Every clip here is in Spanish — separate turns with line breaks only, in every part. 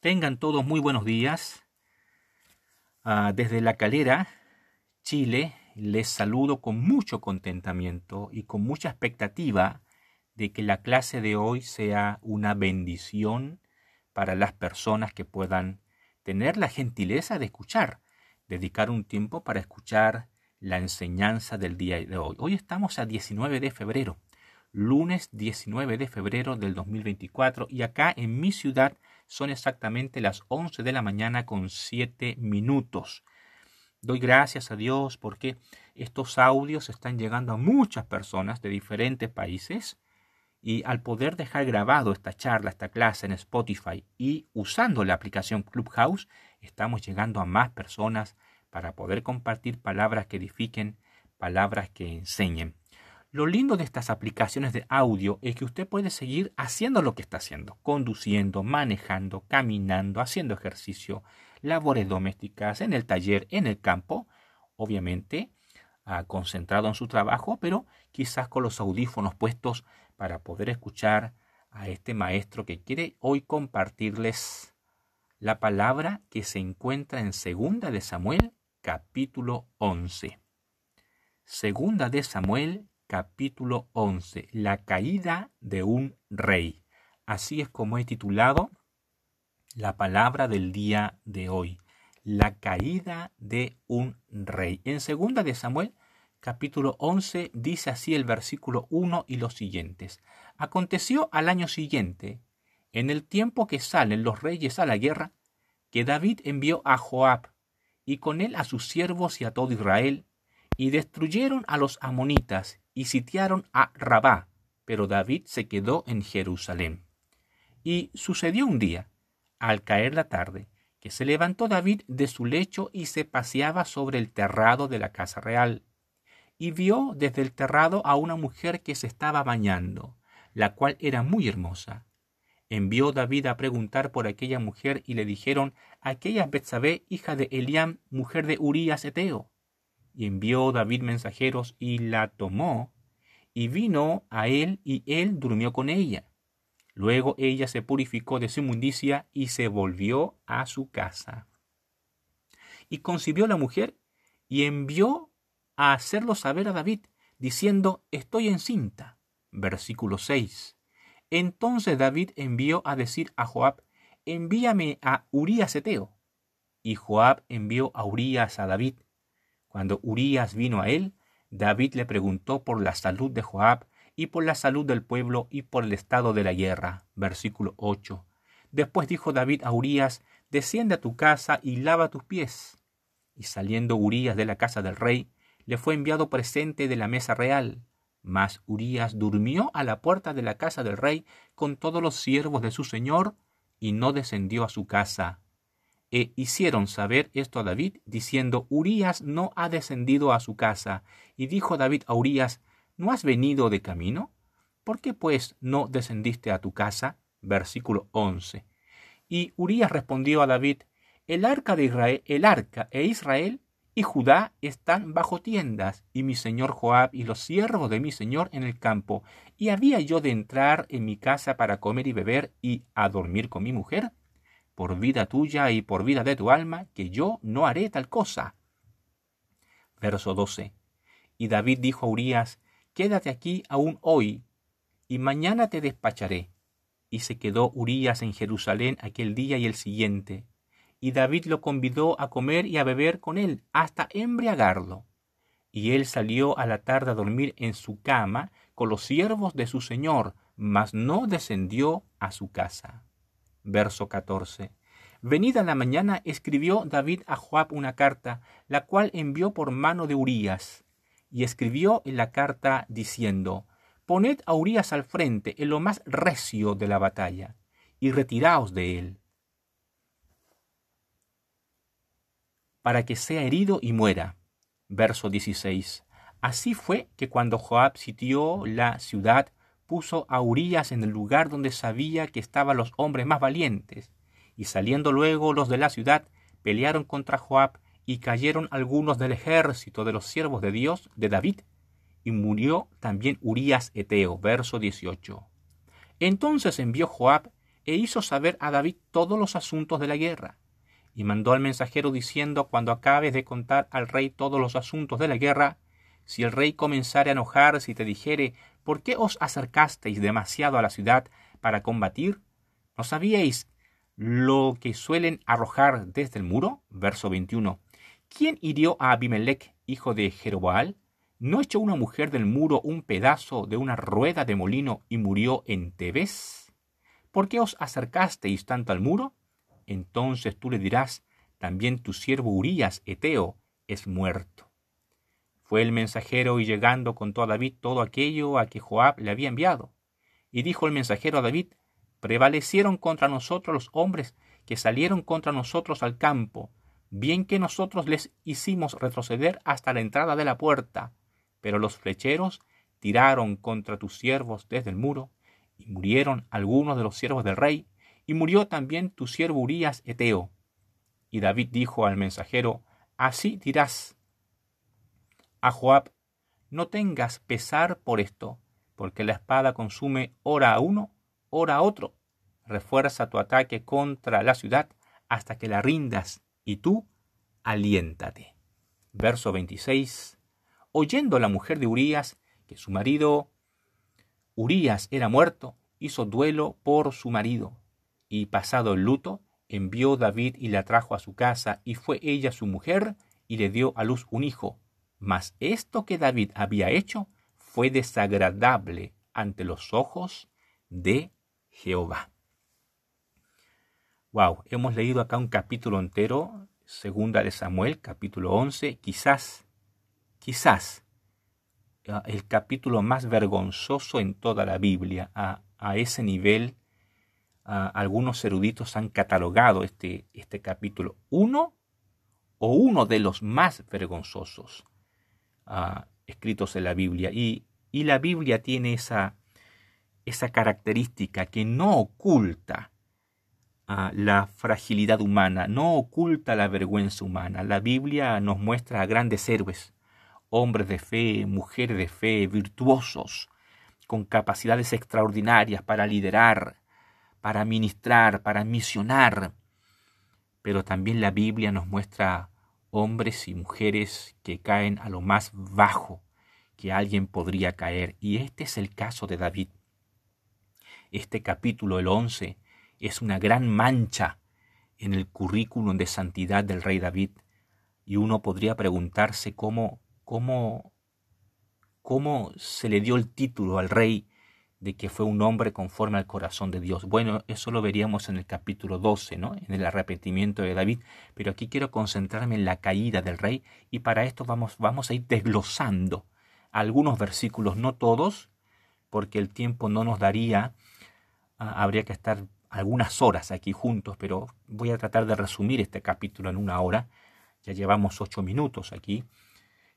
Tengan todos muy buenos días. Ah, desde La Calera, Chile, les saludo con mucho contentamiento y con mucha expectativa de que la clase de hoy sea una bendición para las personas que puedan tener la gentileza de escuchar, dedicar un tiempo para escuchar la enseñanza del día de hoy. Hoy estamos a 19 de febrero, lunes 19 de febrero del 2024 y acá en mi ciudad son exactamente las 11 de la mañana con 7 minutos. Doy gracias a Dios porque estos audios están llegando a muchas personas de diferentes países y al poder dejar grabado esta charla, esta clase en Spotify y usando la aplicación Clubhouse, estamos llegando a más personas para poder compartir palabras que edifiquen, palabras que enseñen. Lo lindo de estas aplicaciones de audio es que usted puede seguir haciendo lo que está haciendo, conduciendo, manejando, caminando, haciendo ejercicio, labores domésticas, en el taller, en el campo, obviamente ah, concentrado en su trabajo, pero quizás con los audífonos puestos para poder escuchar a este maestro que quiere hoy compartirles la palabra que se encuentra en Segunda de Samuel capítulo 11. Segunda de Samuel capítulo 11. La caída de un rey. Así es como he titulado la palabra del día de hoy. La caída de un rey. En segunda de Samuel capítulo 11 dice así el versículo 1 y los siguientes. Aconteció al año siguiente, en el tiempo que salen los reyes a la guerra, que David envió a Joab y con él a sus siervos y a todo Israel, y destruyeron a los amonitas y sitiaron a Rabá, pero David se quedó en Jerusalén. Y sucedió un día, al caer la tarde, que se levantó David de su lecho y se paseaba sobre el terrado de la casa real, y vio desde el terrado a una mujer que se estaba bañando, la cual era muy hermosa. Envió David a preguntar por aquella mujer y le dijeron, aquella es Betsabé, hija de Eliam, mujer de Urías Eteo. Y envió David mensajeros y la tomó, y vino a él y él durmió con ella. Luego ella se purificó de su inmundicia y se volvió a su casa. Y concibió la mujer y envió a hacerlo saber a David, diciendo, estoy encinta. Versículo 6. Entonces David envió a decir a Joab, envíame a Urías Eteo. Y Joab envió a Urías a David. Cuando Urías vino a él, David le preguntó por la salud de Joab y por la salud del pueblo y por el estado de la guerra. Versículo 8. Después dijo David a Urías, desciende a tu casa y lava tus pies. Y saliendo Urías de la casa del rey, le fue enviado presente de la mesa real. Mas Urías durmió a la puerta de la casa del rey con todos los siervos de su señor, y no descendió a su casa. E hicieron saber esto a David, diciendo, Urías no ha descendido a su casa. Y dijo David a Urías, ¿no has venido de camino? ¿Por qué pues no descendiste a tu casa? Versículo 11. Y Urías respondió a David, el arca de Israel, el arca e Israel y Judá están bajo tiendas, y mi señor Joab y los siervos de mi señor en el campo. ¿Y había yo de entrar en mi casa para comer y beber y a dormir con mi mujer? Por vida tuya y por vida de tu alma, que yo no haré tal cosa. Verso 12. Y David dijo a Urías, Quédate aquí aún hoy, y mañana te despacharé. Y se quedó Urías en Jerusalén aquel día y el siguiente y David lo convidó a comer y a beber con él hasta embriagarlo. Y él salió a la tarde a dormir en su cama con los siervos de su señor, mas no descendió a su casa. Verso 14. Venida la mañana escribió David a Joab una carta, la cual envió por mano de Urías, y escribió en la carta diciendo, Poned a Urías al frente en lo más recio de la batalla, y retiraos de él para que sea herido y muera. Verso 16. Así fue que cuando Joab sitió la ciudad, puso a Urías en el lugar donde sabía que estaban los hombres más valientes, y saliendo luego los de la ciudad, pelearon contra Joab, y cayeron algunos del ejército de los siervos de Dios, de David, y murió también Urías Eteo. Verso 18. Entonces envió Joab e hizo saber a David todos los asuntos de la guerra. Y mandó al mensajero diciendo, cuando acabes de contar al rey todos los asuntos de la guerra, si el rey comenzare a enojarse y te dijere, ¿por qué os acercasteis demasiado a la ciudad para combatir? ¿No sabíais lo que suelen arrojar desde el muro? Verso 21. ¿Quién hirió a Abimelech, hijo de Jeroboal? ¿No echó una mujer del muro un pedazo de una rueda de molino y murió en Tebes? ¿Por qué os acercasteis tanto al muro? Entonces tú le dirás, también tu siervo Urías, Eteo, es muerto. Fue el mensajero y llegando contó a David todo aquello a que Joab le había enviado. Y dijo el mensajero a David, prevalecieron contra nosotros los hombres que salieron contra nosotros al campo, bien que nosotros les hicimos retroceder hasta la entrada de la puerta, pero los flecheros tiraron contra tus siervos desde el muro, y murieron algunos de los siervos del rey, y murió también tu siervo Urías Eteo. Y David dijo al mensajero, Así dirás a Joab, no tengas pesar por esto, porque la espada consume ora a uno, ora a otro. Refuerza tu ataque contra la ciudad hasta que la rindas, y tú aliéntate. Verso 26. Oyendo la mujer de Urías que su marido Urías era muerto, hizo duelo por su marido, y pasado el luto, envió David y la trajo a su casa, y fue ella su mujer, y le dio a luz un hijo. Mas esto que David había hecho fue desagradable ante los ojos de Jehová. Wow, hemos leído acá un capítulo entero, segunda de Samuel, capítulo 11, quizás, quizás el capítulo más vergonzoso en toda la Biblia. A, ese nivel, algunos eruditos han catalogado este, este capítulo. Uno o uno de los más vergonzosos escritos en la Biblia. Y, la Biblia tiene esa, esa característica que no oculta la fragilidad humana, no oculta la vergüenza humana. La Biblia nos muestra a grandes héroes, hombres de fe, mujeres de fe, virtuosos, con capacidades extraordinarias para liderar, para ministrar, para misionar. Pero también la Biblia nos muestra hombres y mujeres que caen a lo más bajo que alguien podría caer. Y este es el caso de David. Este capítulo, el 11, es una gran mancha en el currículum de santidad del rey David. Y uno podría preguntarse cómo cómo, cómo se le dio el título al rey de que fue un hombre conforme al corazón de Dios. Bueno, eso lo veríamos en el capítulo 12, ¿no? En el arrepentimiento de David, pero aquí quiero concentrarme en la caída del rey y para esto vamos, vamos a ir desglosando algunos versículos, no todos, porque el tiempo no nos daría, ah, habría que estar algunas horas aquí juntos, pero voy a tratar de resumir este capítulo en una hora. Ya llevamos ocho minutos aquí.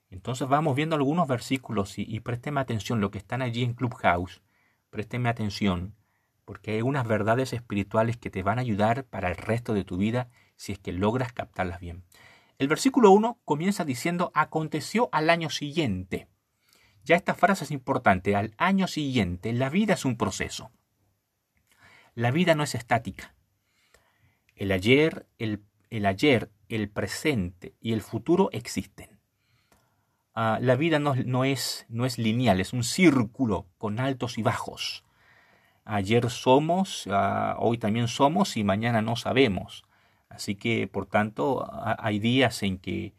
Entonces vamos viendo algunos versículos y, y présteme atención, lo que están allí en Clubhouse, présteme atención, porque hay unas verdades espirituales que te van a ayudar para el resto de tu vida si es que logras captarlas bien. El versículo 1 comienza diciendo, aconteció al año siguiente. Ya esta frase es importante, al año siguiente, la vida es un proceso. La vida no es estática. El ayer, el, el ayer, el presente y el futuro existen. Ah, la vida no, es, no es lineal, es un círculo con altos y bajos. Ayer somos, ah, hoy también somos y mañana no sabemos. Así que, por tanto, hay días en que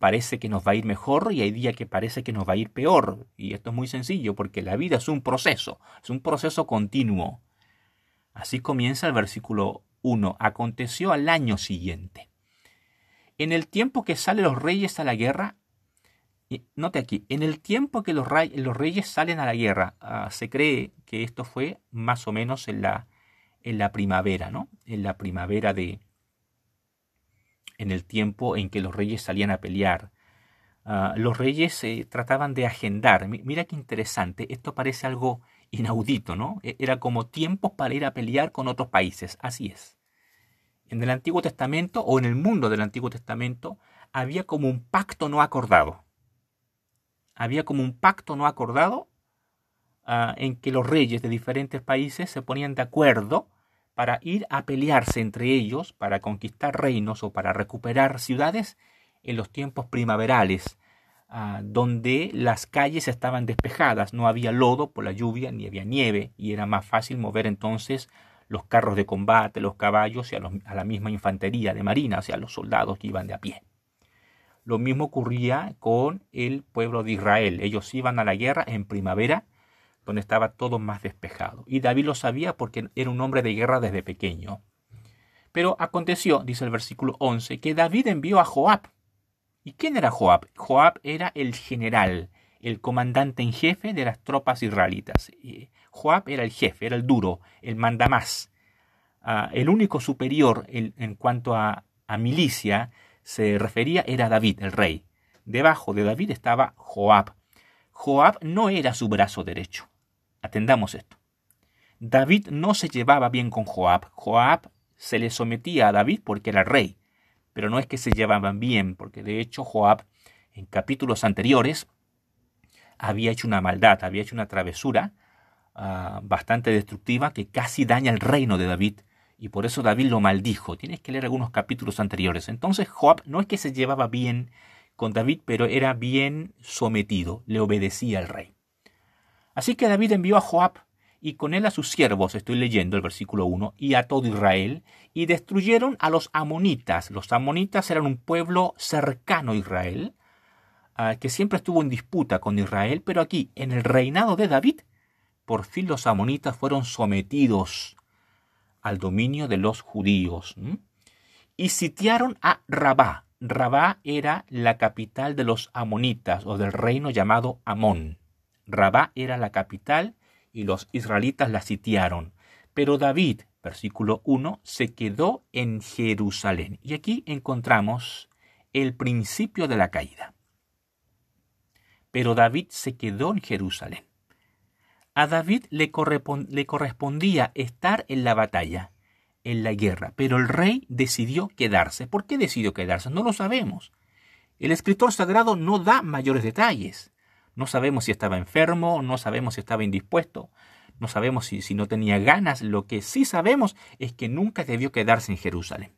parece que nos va a ir mejor y hay días que parece que nos va a ir peor. Y esto es muy sencillo porque la vida es un proceso, es un proceso continuo. Así comienza el versículo 1. Aconteció al año siguiente. En el tiempo que salen los reyes a la guerra, note aquí, en el tiempo que los, reyes salen a la guerra, ah, se cree que esto fue más o menos en la, en la primavera, ¿no? En la primavera de... en el tiempo en que los reyes salían a pelear. Ah, los reyes se trataban de agendar. Mira qué interesante, esto parece algo inaudito, ¿no? E, era como tiempos para ir a pelear con otros países, así es. En el Antiguo Testamento o en el mundo del Antiguo Testamento había como un pacto no acordado había como un pacto no acordado ah, en que los reyes de diferentes países se ponían de acuerdo para ir a pelearse entre ellos, para conquistar reinos o para recuperar ciudades en los tiempos primaverales, ah, donde las calles estaban despejadas, no había lodo por la lluvia ni había nieve y era más fácil mover entonces los carros de combate, los caballos y a, la misma infantería de marina, o sea, los soldados que iban de a pie. Lo mismo ocurría con el pueblo de Israel. Ellos iban a la guerra en primavera donde estaba todo más despejado. Y David lo sabía porque era un hombre de guerra desde pequeño. Pero aconteció, dice el versículo 11, que David envió a Joab. ¿Y quién era Joab? Joab era el general, el comandante en jefe de las tropas israelitas. Joab era el jefe, era el duro, el mandamás. Ah, el único superior en, cuanto a, a milicia se refería era David, el rey. Debajo de David estaba Joab. Joab no era su brazo derecho. Atendamos esto. David no se llevaba bien con Joab. Joab se le sometía a David porque era rey, pero no es que se llevaban bien, porque de hecho Joab en capítulos anteriores había hecho una maldad, había hecho una travesura ah, bastante destructiva que casi daña el reino de David y por eso David lo maldijo. Tienes que leer algunos capítulos anteriores. Entonces Joab no es que se llevaba bien con David, pero era bien sometido, le obedecía al rey. Así que David envió a Joab y con él a sus siervos, estoy leyendo el versículo 1, y a todo Israel, y destruyeron a los amonitas. Los amonitas eran un pueblo cercano a Israel, ah, que siempre estuvo en disputa con Israel, pero aquí, en el reinado de David, por fin los amonitas fueron sometidos al dominio de los judíos. Y sitiaron a Rabá. Rabá era la capital de los amonitas o del reino llamado Amón. Rabá era la capital y los israelitas la sitiaron. Pero David, versículo 1, se quedó en Jerusalén. Y aquí encontramos el principio de la caída. Pero David se quedó en Jerusalén. A David le, correspondía estar en la batalla, en la guerra, pero el rey decidió quedarse. ¿Por qué decidió quedarse? No lo sabemos. El escritor sagrado no da mayores detalles. No sabemos si estaba enfermo, no sabemos si estaba indispuesto, no sabemos si, si no tenía ganas. Lo que sí sabemos es que nunca debió quedarse en Jerusalén.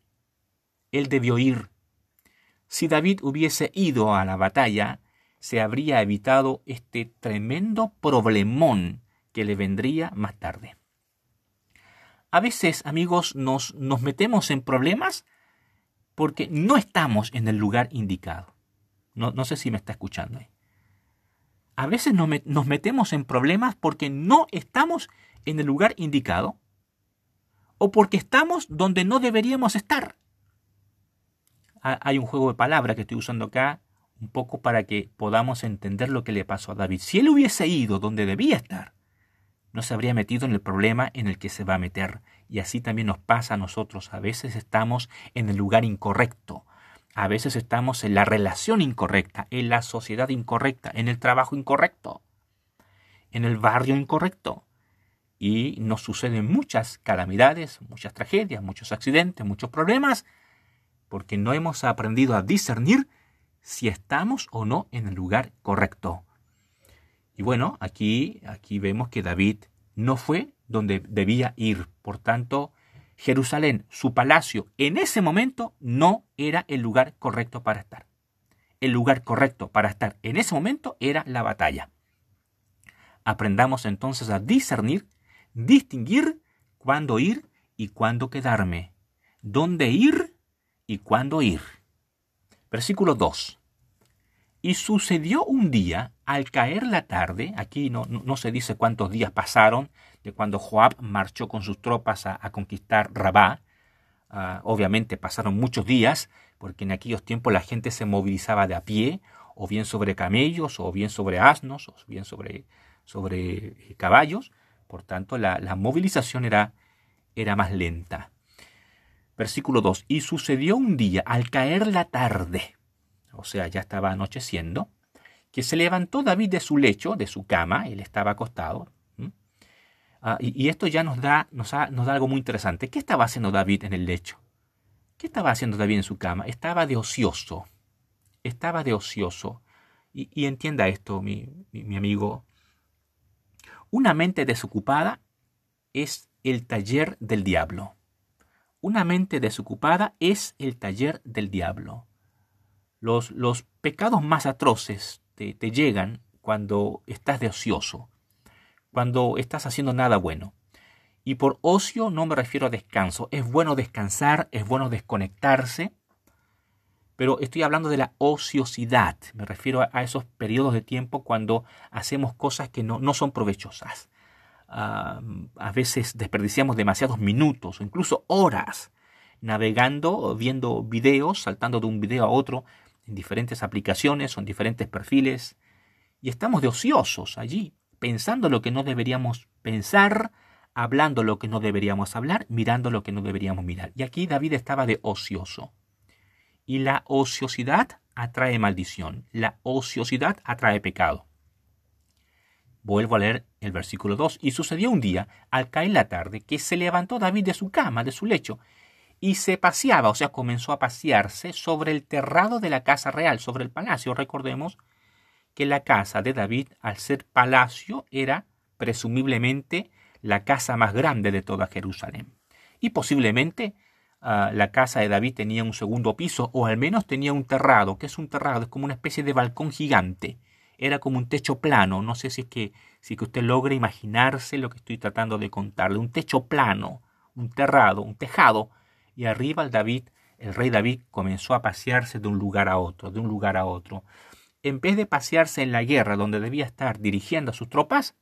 Él debió ir. Si David hubiese ido a la batalla, se habría evitado este tremendo problemón que le vendría más tarde. A veces, amigos, nos, nos metemos en problemas porque no estamos en el lugar indicado. No, no sé si me está escuchando. ahí a veces nos metemos en problemas porque no estamos en el lugar indicado o porque estamos donde no deberíamos estar. Hay un juego de palabras que estoy usando acá un poco para que podamos entender lo que le pasó a David. Si él hubiese ido donde debía estar, no se habría metido en el problema en el que se va a meter. Y así también nos pasa a nosotros. A veces estamos en el lugar incorrecto, a veces estamos en la relación incorrecta, en la sociedad incorrecta, en el trabajo incorrecto, en el barrio incorrecto. Y nos suceden muchas calamidades, muchas tragedias, muchos accidentes, muchos problemas, porque no hemos aprendido a discernir si estamos o no en el lugar correcto. Y bueno, aquí, aquí vemos que David no fue donde debía ir. Por tanto, Jerusalén, su palacio, en ese momento no era el lugar correcto para estar. El lugar correcto para estar en ese momento era la batalla. Aprendamos entonces a discernir, distinguir cuándo ir y cuándo quedarme, dónde ir y cuándo ir. Versículo 2. Y sucedió un día, al caer la tarde, aquí no, no, se dice cuántos días pasaron de cuando Joab marchó con sus tropas a, conquistar Rabá. Ah, obviamente pasaron muchos días, porque en aquellos tiempos la gente se movilizaba de a pie, o bien sobre camellos, o bien sobre asnos, o bien sobre, sobre eh, caballos. Por tanto, la, la movilización era, era más lenta. Versículo 2. Y sucedió un día, al caer la tarde, o sea, ya estaba anocheciendo, que se levantó David de su lecho, de su cama, él estaba acostado. Ah, y, esto ya nos da, nos, nos da algo muy interesante. ¿Qué estaba haciendo David en el lecho? ¿Qué estaba haciendo David en su cama? Estaba de ocioso. Estaba de ocioso. Y, entienda esto, mi, amigo. Una mente desocupada es el taller del diablo. Una mente desocupada es el taller del diablo. Los, los pecados más atroces te, te llegan cuando estás de ocioso, cuando estás haciendo nada bueno. Y por ocio no me refiero a descanso. Es bueno descansar, es bueno desconectarse, pero estoy hablando de la ociosidad. Me refiero a, esos periodos de tiempo cuando hacemos cosas que no, no son provechosas. A veces desperdiciamos demasiados minutos o incluso horas navegando, viendo videos, saltando de un video a otro en diferentes aplicaciones o en diferentes perfiles. Y estamos de ociosos allí, pensando lo que no deberíamos pensar, hablando lo que no deberíamos hablar, mirando lo que no deberíamos mirar. Y aquí David estaba de ocioso. Y la ociosidad atrae maldición. La ociosidad atrae pecado. Vuelvo a leer el versículo 2. Y sucedió un día, al caer la tarde, que se levantó David de su cama, de su lecho, y se paseaba, o sea, comenzó a pasearse sobre el terrado de la casa real, sobre el palacio. Recordemos que la casa de David, al ser palacio, era presumiblemente la casa más grande de toda Jerusalén. Y posiblemente Ah, la casa de David tenía un segundo piso, o al menos tenía un terrado. que es un terrado? Es como una especie de balcón gigante. Era como un techo plano. No sé si es que, si que usted logra imaginarse lo que estoy tratando de contarle. Un techo plano, un terrado, un tejado. Y arriba el David, el rey David, comenzó a pasearse de un lugar a otro, de un lugar a otro. En vez de pasearse en la guerra donde debía estar dirigiendo a sus tropas,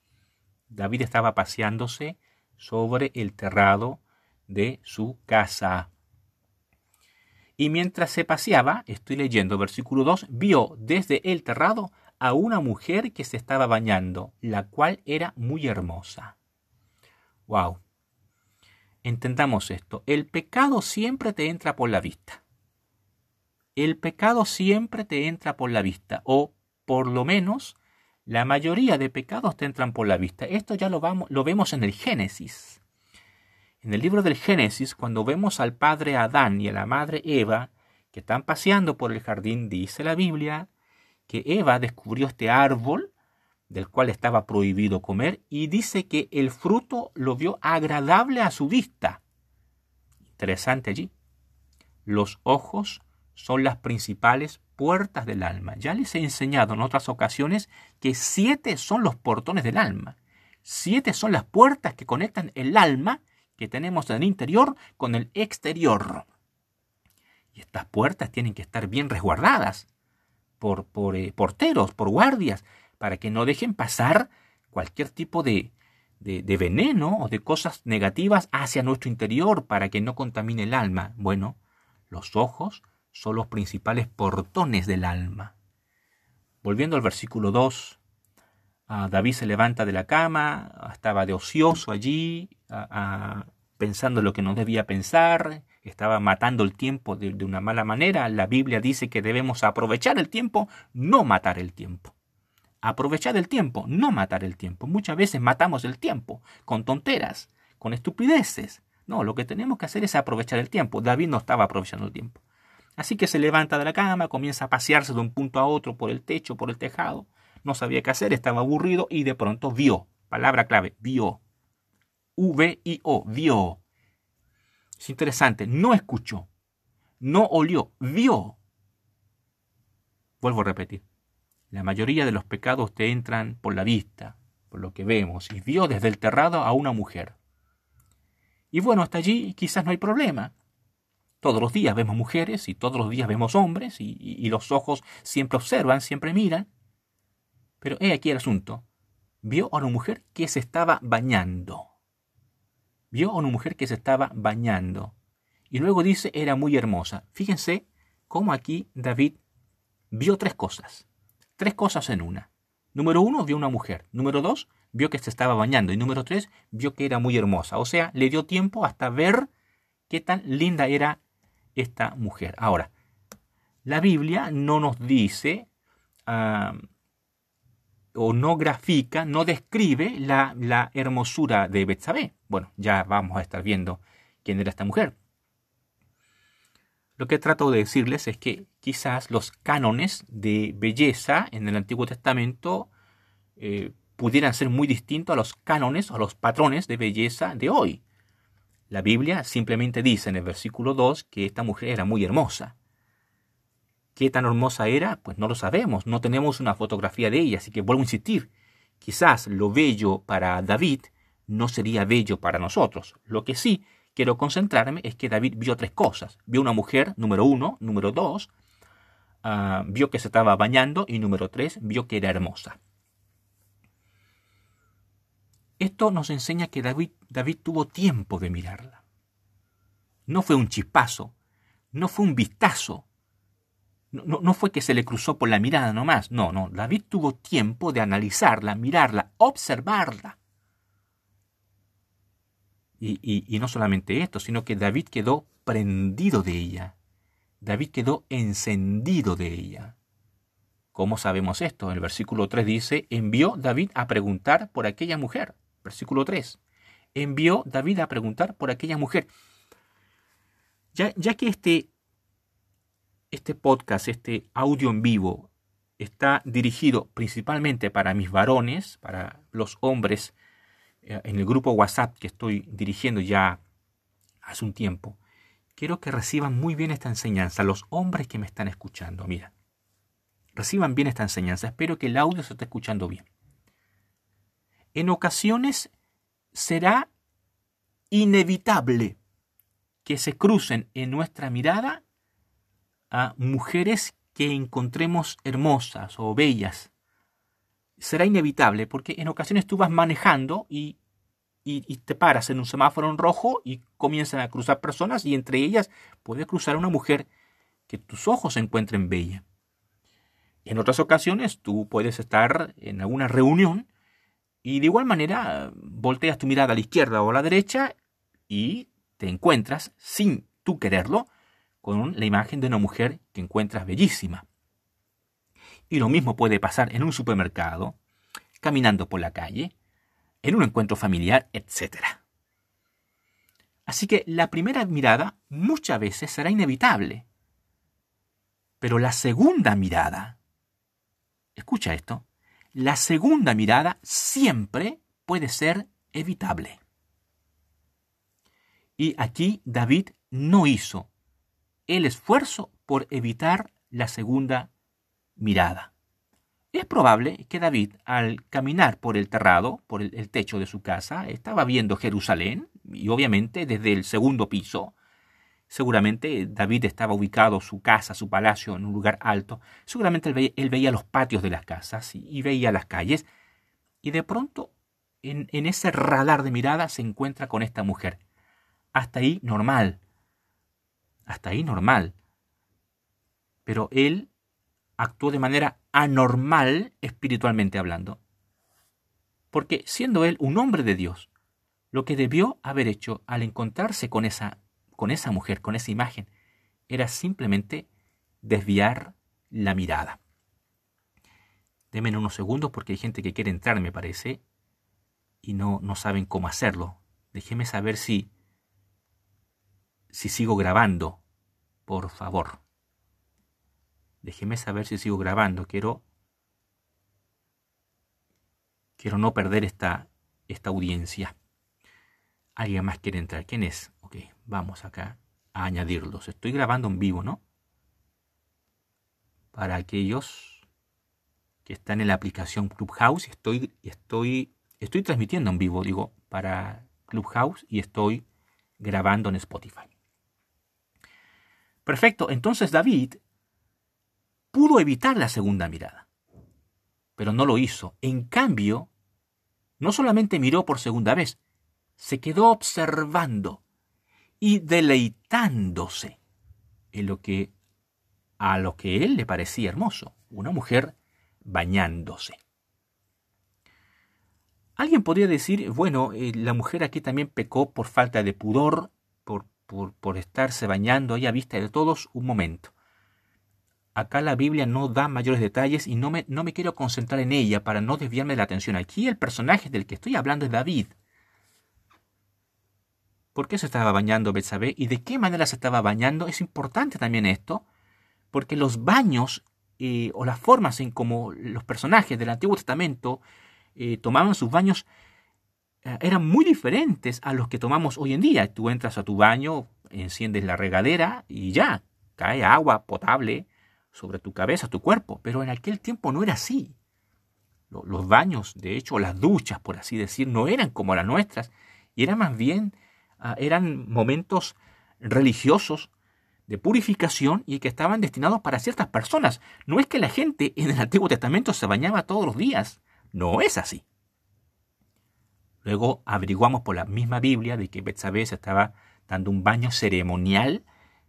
David estaba paseándose sobre el terrado de su casa. Y mientras se paseaba, estoy leyendo versículo 2, vio desde el terrado a una mujer que se estaba bañando, la cual era muy hermosa. Wow. Entendamos esto, el pecado siempre te entra por la vista. El pecado siempre te entra por la vista, o por lo menos la mayoría de pecados te entran por la vista. Esto ya lo, vamos, lo vemos en el Génesis. En el libro del Génesis, cuando vemos al padre Adán y a la madre Eva que están paseando por el jardín, dice la Biblia que Eva descubrió este árbol del cual estaba prohibido comer y dice que el fruto lo vio agradable a su vista. Interesante allí. Los ojos son las principales puertas del alma. Ya les he enseñado en otras ocasiones que siete son los portones del alma. Siete son las puertas que conectan el alma que tenemos en el interior con el exterior. Y estas puertas tienen que estar bien resguardadas por, por eh, porteros, por guardias, para que no dejen pasar cualquier tipo de, de, veneno o de cosas negativas hacia nuestro interior para que no contamine el alma. Bueno, los ojos son los principales portones del alma. Volviendo al versículo 2, David se levanta de la cama, estaba de ocioso allí, pensando lo que no debía pensar, estaba matando el tiempo de, una mala manera. La Biblia dice que debemos aprovechar el tiempo, no matar el tiempo. Aprovechar el tiempo, no matar el tiempo. Muchas veces matamos el tiempo con tonteras, con estupideces. No, lo que tenemos que hacer es aprovechar el tiempo. David no estaba aprovechando el tiempo. Así que se levanta de la cama, comienza a pasearse de un punto a otro por el techo, por el tejado, no sabía qué hacer, estaba aburrido y de pronto vio. Palabra clave, vio. V-I-O, vio. Es interesante, no escuchó, no olió, vio. Vuelvo a repetir. La mayoría de los pecados te entran por la vista, por lo que vemos, y vio desde el terrado a una mujer. Y bueno, hasta allí quizás no hay problema. Todos los días vemos mujeres y todos los días vemos hombres y, los ojos siempre observan, siempre miran. Pero he aquí el asunto. Vio a una mujer que se estaba bañando. Vio a una mujer que se estaba bañando. Y luego dice era muy hermosa. Fíjense cómo aquí David vio tres cosas. Tres cosas en una. Número uno, vio una mujer. Número dos, vio que se estaba bañando. Y número tres, vio que era muy hermosa. O sea, le dio tiempo hasta ver qué tan linda era esta mujer. Ahora, la Biblia no nos dice o no grafica, no describe la, la hermosura de Betsabé. Bueno, ya vamos a estar viendo quién era esta mujer. Lo que trato de decirles es que quizás los cánones de belleza en el Antiguo Testamento eh, pudieran ser muy distintos a los cánones o a los patrones de belleza de hoy. La Biblia simplemente dice en el versículo 2 que esta mujer era muy hermosa. ¿Qué tan hermosa era? Pues no lo sabemos, no tenemos una fotografía de ella, así que vuelvo a insistir, quizás lo bello para David no sería bello para nosotros. Lo que sí quiero concentrarme es que David vio tres cosas. Vio una mujer, número uno, número dos, ah, vio que se estaba bañando y número tres, vio que era hermosa. Esto nos enseña que David, David tuvo tiempo de mirarla. No fue un chispazo, no fue un vistazo, no, no, fue que se le cruzó por la mirada nomás, no, no, David tuvo tiempo de analizarla, mirarla, observarla. Y, no solamente esto, sino que David quedó prendido de ella. David quedó encendido de ella. ¿Cómo sabemos esto? El versículo 3 dice, envió David a preguntar por aquella mujer. Versículo 3. Envió David a preguntar por aquella mujer. Ya, ya que este, este podcast, este audio en vivo, está dirigido principalmente para mis varones, para los hombres en el grupo WhatsApp que estoy dirigiendo ya hace un tiempo, quiero que reciban muy bien esta enseñanza, los hombres que me están escuchando, mira, reciban bien esta enseñanza, espero que el audio se esté escuchando bien. En ocasiones será inevitable que se crucen en nuestra mirada a mujeres que encontremos hermosas o bellas, será inevitable porque en ocasiones tú vas manejando y, y, te paras en un semáforo en rojo y comienzan a cruzar personas y entre ellas puede cruzar una mujer que tus ojos encuentren bella. En otras ocasiones tú puedes estar en alguna reunión y de igual manera volteas tu mirada a la izquierda o a la derecha y te encuentras, sin tú quererlo, con la imagen de una mujer que encuentras bellísima. Y lo mismo puede pasar en un supermercado, caminando por la calle, en un encuentro familiar, etc. Así que la primera mirada muchas veces será inevitable. Pero la segunda mirada, escucha esto, la segunda mirada siempre puede ser evitable. Y aquí David no hizo el esfuerzo por evitar la segunda mirada. Es probable que David, al caminar por el terrado, por el, techo de su casa, estaba viendo Jerusalén, y obviamente desde el segundo piso, Seguramente David estaba ubicado su casa, su palacio, en un lugar alto. Seguramente él veía, los patios de las casas y, veía las calles. Y de pronto, en, en, ese radar de mirada, se encuentra con esta mujer. Hasta ahí normal. Hasta ahí normal. Pero él actuó de manera anormal espiritualmente hablando. Porque siendo él un hombre de Dios, lo que debió haber hecho al encontrarse con esa, con esa mujer, con esa imagen, era simplemente desviar la mirada. Denme unos segundos porque hay gente que quiere entrar, me parece, y no, no saben cómo hacerlo. Déjeme saber si, si sigo grabando, por favor. Déjeme saber si sigo grabando. Quiero. Quiero no perder esta, esta audiencia. ¿Alguien más quiere entrar? ¿Quién es? Ok, vamos acá a añadirlos. Estoy grabando en vivo, ¿no? Para aquellos que están en la aplicación Clubhouse, estoy, estoy, estoy transmitiendo en vivo, digo, para Clubhouse y estoy grabando en Spotify. Perfecto, entonces David pudo evitar la segunda mirada. Pero no lo hizo. En cambio, no solamente miró por segunda vez, se quedó observando y deleitándose en lo que a lo que él le parecía hermoso, una mujer bañándose. Alguien podría decir, bueno, eh, la mujer aquí también pecó por falta de pudor, por, por, por estarse bañando ahí a vista de todos un momento. Acá la Biblia no da mayores detalles y no me, no me quiero concentrar en ella para no desviarme la atención. Aquí el personaje del que estoy hablando es David. ¿Por qué se estaba bañando Betsabé y de qué manera se estaba bañando? Es importante también esto, porque los baños eh, o las formas en cómo los personajes del Antiguo Testamento eh, tomaban sus baños eh, eran muy diferentes a los que tomamos hoy en día. Tú entras a tu baño, enciendes la regadera y ya, cae agua potable sobre tu cabeza, tu cuerpo. Pero en aquel tiempo no era así. Los baños, de hecho, las duchas, por así decir, no eran como las nuestras, y eran más bien, ah, eran momentos religiosos de purificación y que estaban destinados para ciertas personas. No es que la gente en el Antiguo Testamento se bañaba todos los días. No es así. Luego averiguamos por la misma Biblia de que Betsabé se estaba dando un baño ceremonial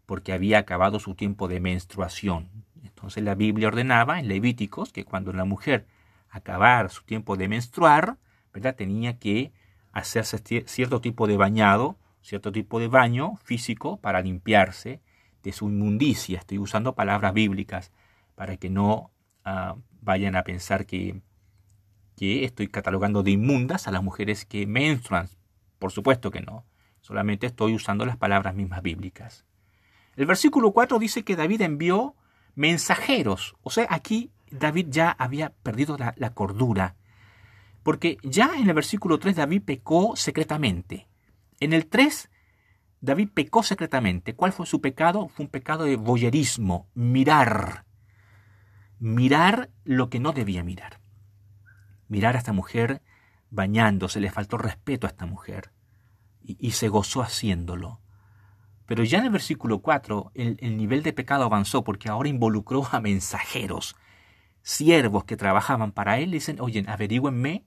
porque había acabado su tiempo de menstruación. Entonces la Biblia ordenaba en Levíticos que cuando la mujer acabara su tiempo de menstruar, ¿verdad? tenía que hacerse cierto tipo de bañado, cierto tipo de baño físico para limpiarse de su inmundicia. Estoy usando palabras bíblicas para que no ah, vayan a pensar que, que estoy catalogando de inmundas a las mujeres que menstruan. Por supuesto que no. Solamente estoy usando las palabras mismas bíblicas. El versículo 4 dice que David envió mensajeros. O sea, aquí David ya había perdido la, cordura. Porque ya en el versículo 3 David pecó secretamente. En el 3 David pecó secretamente. ¿Cuál fue su pecado? Fue un pecado de boyerismo, mirar. Mirar lo que no debía mirar. Mirar a esta mujer bañándose, le faltó respeto a esta mujer y, se gozó haciéndolo. Pero ya en el versículo 4 el, el, nivel de pecado avanzó porque ahora involucró a mensajeros, siervos que trabajaban para él, dicen, oye, averígüenme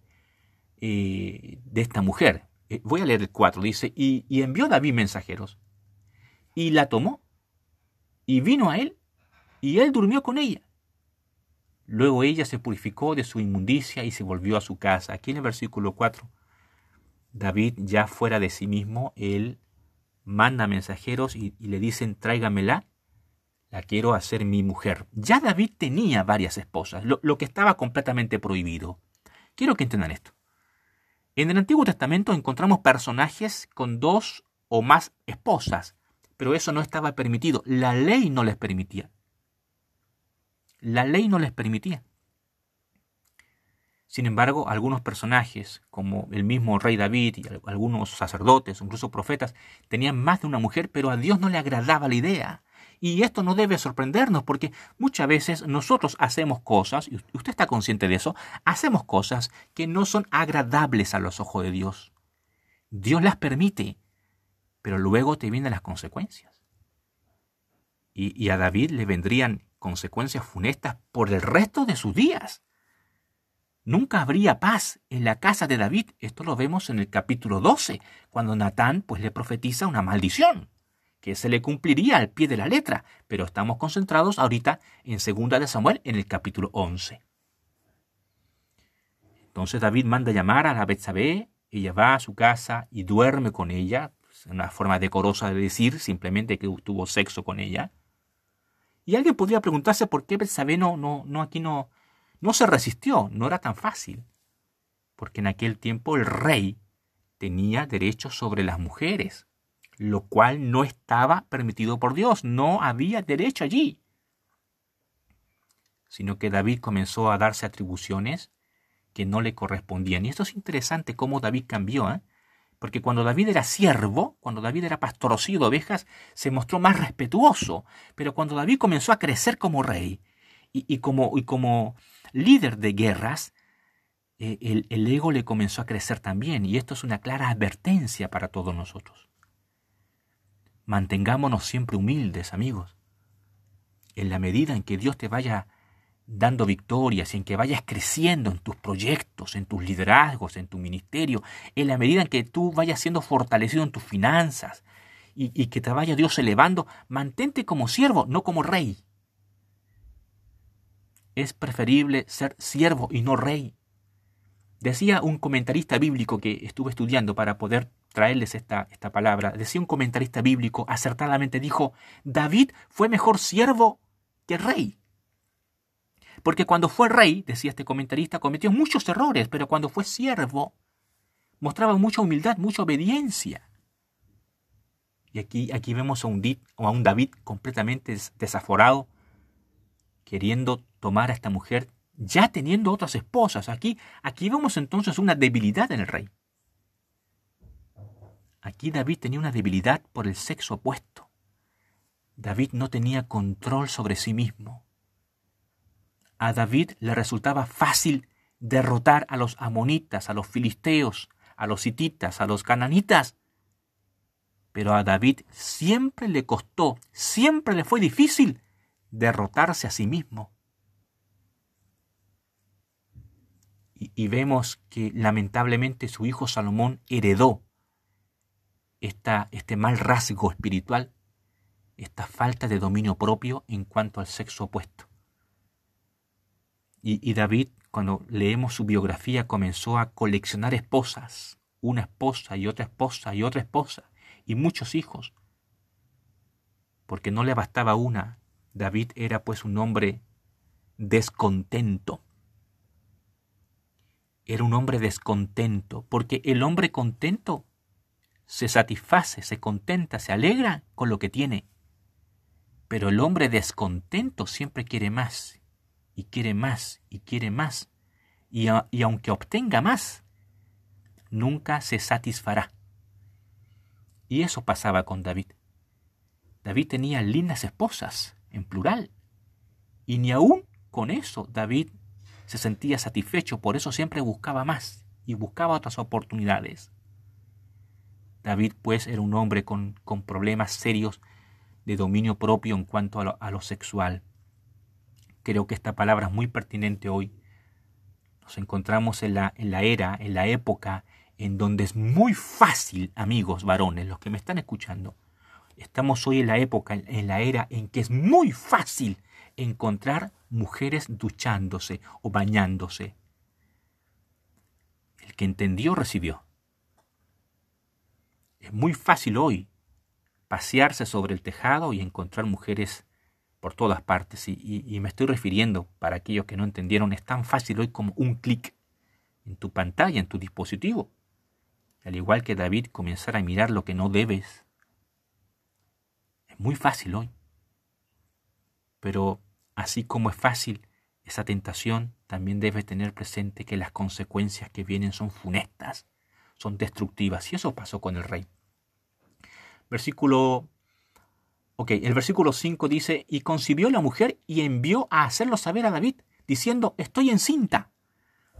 eh, de esta mujer. Eh, voy a leer el 4, dice, y, y envió David mensajeros, y la tomó, y vino a él, y él durmió con ella. Luego ella se purificó de su inmundicia y se volvió a su casa. Aquí en el versículo 4, David ya fuera de sí mismo, él manda mensajeros y, le dicen, tráigamela, la quiero hacer mi mujer. Ya David tenía varias esposas, lo, lo que estaba completamente prohibido. Quiero que entiendan esto. En el Antiguo Testamento encontramos personajes con dos o más esposas, pero eso no estaba permitido. La ley no les permitía. La ley no les permitía. Sin embargo, algunos personajes, como el mismo rey David y algunos sacerdotes, incluso profetas, tenían más de una mujer, pero a Dios no le agradaba la idea. Y esto no debe sorprendernos porque muchas veces nosotros hacemos cosas, y usted está consciente de eso, hacemos cosas que no son agradables a los ojos de Dios. Dios las permite, pero luego te vienen las consecuencias. Y, a David le vendrían consecuencias funestas por el resto de sus días. Nunca habría paz en la casa de David. Esto lo vemos en el capítulo 12, cuando Natán pues le profetiza una maldición que se le cumpliría al pie de la letra, pero estamos concentrados ahorita en 2 de Samuel en el capítulo 11. Entonces David manda llamar a la Betsabé, ella va a su casa y duerme con ella, una forma decorosa de decir simplemente que tuvo sexo con ella. Y alguien podría preguntarse por qué Betsabé no, no, no aquí no, no se resistió, no era tan fácil, porque en aquel tiempo el rey tenía derechos sobre las mujeres lo cual no estaba permitido por Dios, no había derecho allí. Sino que David comenzó a darse atribuciones que no le correspondían. Y esto es interesante cómo David cambió, ¿eh? porque cuando David era siervo, cuando David era pastorcillo de ovejas, se mostró más respetuoso, pero cuando David comenzó a crecer como rey y, como, y como, líder de guerras, eh, el, ego le comenzó a crecer también, y esto es una clara advertencia para todos nosotros. Mantengámonos siempre humildes, amigos. En la medida en que Dios te vaya dando victorias y en que vayas creciendo en tus proyectos, en tus liderazgos, en tu ministerio, en la medida en que tú vayas siendo fortalecido en tus finanzas y, y que te vaya Dios elevando, mantente como siervo, no como rey. Es preferible ser siervo y no rey. Decía un comentarista bíblico que estuve estudiando para poder traerles esta, esta palabra, decía un comentarista bíblico acertadamente, dijo, David fue mejor siervo que rey. Porque cuando fue rey, decía este comentarista, cometió muchos errores, pero cuando fue siervo, mostraba mucha humildad, mucha obediencia. Y aquí, aquí vemos a un, a un David completamente desaforado, queriendo tomar a esta mujer, ya teniendo otras esposas. Aquí, aquí vemos entonces una debilidad en el rey. Aquí David tenía una debilidad por el sexo opuesto. David no tenía control sobre sí mismo. A David le resultaba fácil derrotar a los amonitas, a los filisteos, a los hititas, a los cananitas. Pero a David siempre le costó, siempre le fue difícil derrotarse a sí mismo. Y, vemos que lamentablemente su hijo Salomón heredó esta, este mal rasgo espiritual, esta falta de dominio propio en cuanto al sexo opuesto. y David, cuando leemos su biografía, comenzó a coleccionar esposas, una esposa y otra esposa y otra esposa, y muchos hijos, porque no le bastaba una. David era pues un hombre descontento era un hombre descontento, porque el hombre contento se satisface, se contenta, se alegra con lo que tiene. Pero el hombre descontento siempre quiere más, y quiere más, y quiere más, y, aunque obtenga más, nunca se satisfará. Y eso pasaba con David. David tenía lindas esposas, en plural, y ni aún con eso David se sentía satisfecho, por eso siempre buscaba más y buscaba otras oportunidades. David pues era un hombre con, con problemas serios de dominio propio en cuanto a lo, a lo sexual. Creo que esta palabra es muy pertinente hoy. Nos encontramos en la, en la era, en la época en donde es muy fácil, amigos varones, los que me están escuchando, estamos hoy en la época, en la era en que es muy fácil encontrar mujeres duchándose o bañándose. El que entendió recibió. Es muy fácil hoy pasearse sobre el tejado y encontrar mujeres por todas partes. Y, me estoy refiriendo, para aquellos que no entendieron, es tan fácil hoy como un clic en tu pantalla, en tu dispositivo. Al igual que David comenzar a mirar lo que no debes. Muy fácil hoy. Pero Así como es fácil esa tentación, también debe tener presente que las consecuencias que vienen son funestas, son destructivas. Y eso pasó con el rey. Versículo... Ok, el versículo 5 dice, y concibió la mujer y envió a hacerlo saber a David, diciendo, estoy encinta.